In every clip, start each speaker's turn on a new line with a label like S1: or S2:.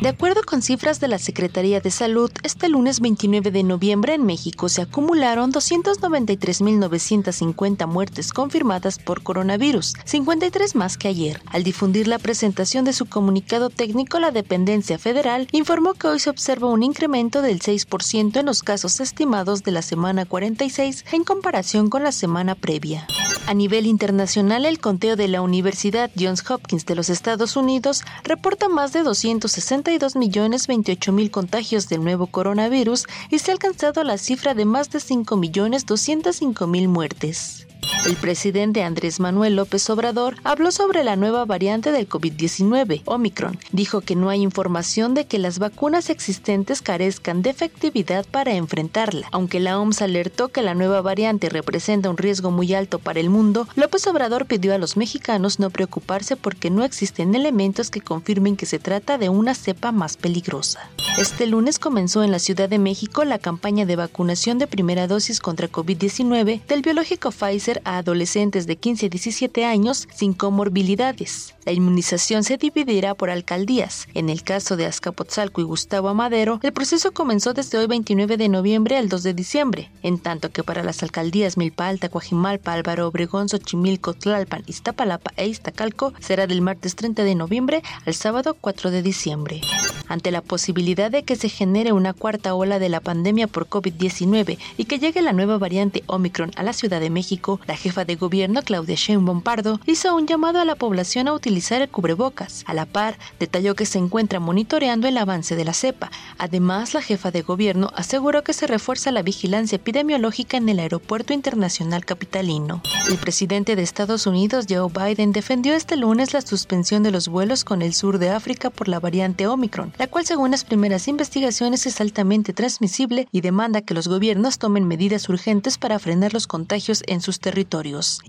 S1: De acuerdo con cifras de la Secretaría de Salud, este lunes 29 de noviembre en México se acumularon 293.950 muertes confirmadas por coronavirus, 53 más que ayer. Al difundir la presentación de su comunicado técnico, la dependencia federal informó que hoy se observa un incremento del 6% en los casos estimados de la semana 46 en comparación con la semana previa. A nivel internacional, el conteo de la Universidad Johns Hopkins de los Estados Unidos reporta más de 262 millones 28 mil contagios del nuevo coronavirus y se ha alcanzado la cifra de más de 5 millones 205 mil muertes. El presidente Andrés Manuel López Obrador habló sobre la nueva variante del COVID-19, Omicron. Dijo que no hay información de que las vacunas existentes carezcan de efectividad para enfrentarla. Aunque la OMS alertó que la nueva variante representa un riesgo muy alto para el mundo, López Obrador pidió a los mexicanos no preocuparse porque no existen elementos que confirmen que se trata de una cepa más peligrosa. Este lunes comenzó en la Ciudad de México la campaña de vacunación de primera dosis contra COVID-19 del biológico Pfizer a adolescentes de 15 a 17 años sin comorbilidades. La inmunización se dividirá por alcaldías. En el caso de Azcapotzalco y Gustavo Amadero, el proceso comenzó desde hoy 29 de noviembre al 2 de diciembre, en tanto que para las alcaldías Milpa Alta, Coajimalpa, Álvaro Obregón, Xochimilco, Tlalpan, Iztapalapa e Iztacalco será del martes 30 de noviembre al sábado 4 de diciembre. Ante la posibilidad de que se genere una cuarta ola de la pandemia por COVID-19 y que llegue la nueva variante Omicron a la Ciudad de México, la jefa de gobierno Claudia Sheinbaum Pardo hizo un llamado a la población a utilizar el cubrebocas. A la par, detalló que se encuentra monitoreando el avance de la cepa. Además, la jefa de gobierno aseguró que se refuerza la vigilancia epidemiológica en el Aeropuerto Internacional Capitalino. El presidente de Estados Unidos, Joe Biden, defendió este lunes la suspensión de los vuelos con el sur de África por la variante Omicron, la cual según las primeras investigaciones es altamente transmisible y demanda que los gobiernos tomen medidas urgentes para frenar los contagios en sus territorios.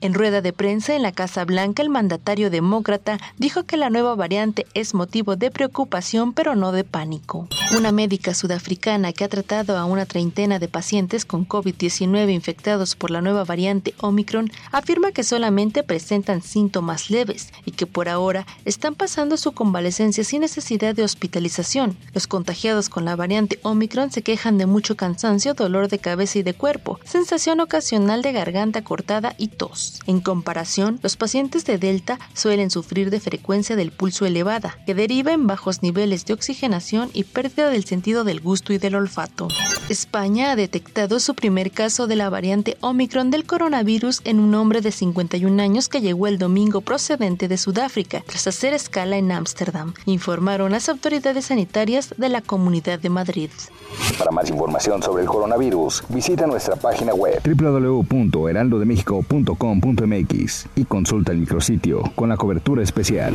S1: En rueda de prensa en la Casa Blanca, el mandatario demócrata dijo que la nueva variante es motivo de preocupación pero no de pánico. Una médica sudafricana que ha tratado a una treintena de pacientes con COVID-19 infectados por la nueva variante Omicron afirma que solamente presentan síntomas leves y que por ahora están pasando su convalecencia sin necesidad de hospitalización. Los contagiados con la variante Omicron se quejan de mucho cansancio, dolor de cabeza y de cuerpo, sensación ocasional de garganta y tos. En comparación, los pacientes de Delta suelen sufrir de frecuencia del pulso elevada, que deriva en bajos niveles de oxigenación y pérdida del sentido del gusto y del olfato. España ha detectado su primer caso de la variante Omicron del coronavirus en un hombre de 51 años que llegó el domingo procedente de Sudáfrica, tras hacer escala en Ámsterdam, informaron las autoridades sanitarias de la Comunidad de Madrid.
S2: Para más información sobre el coronavirus, visita nuestra página web www.heraldodemexico.com.mx y consulta el micrositio con la cobertura especial.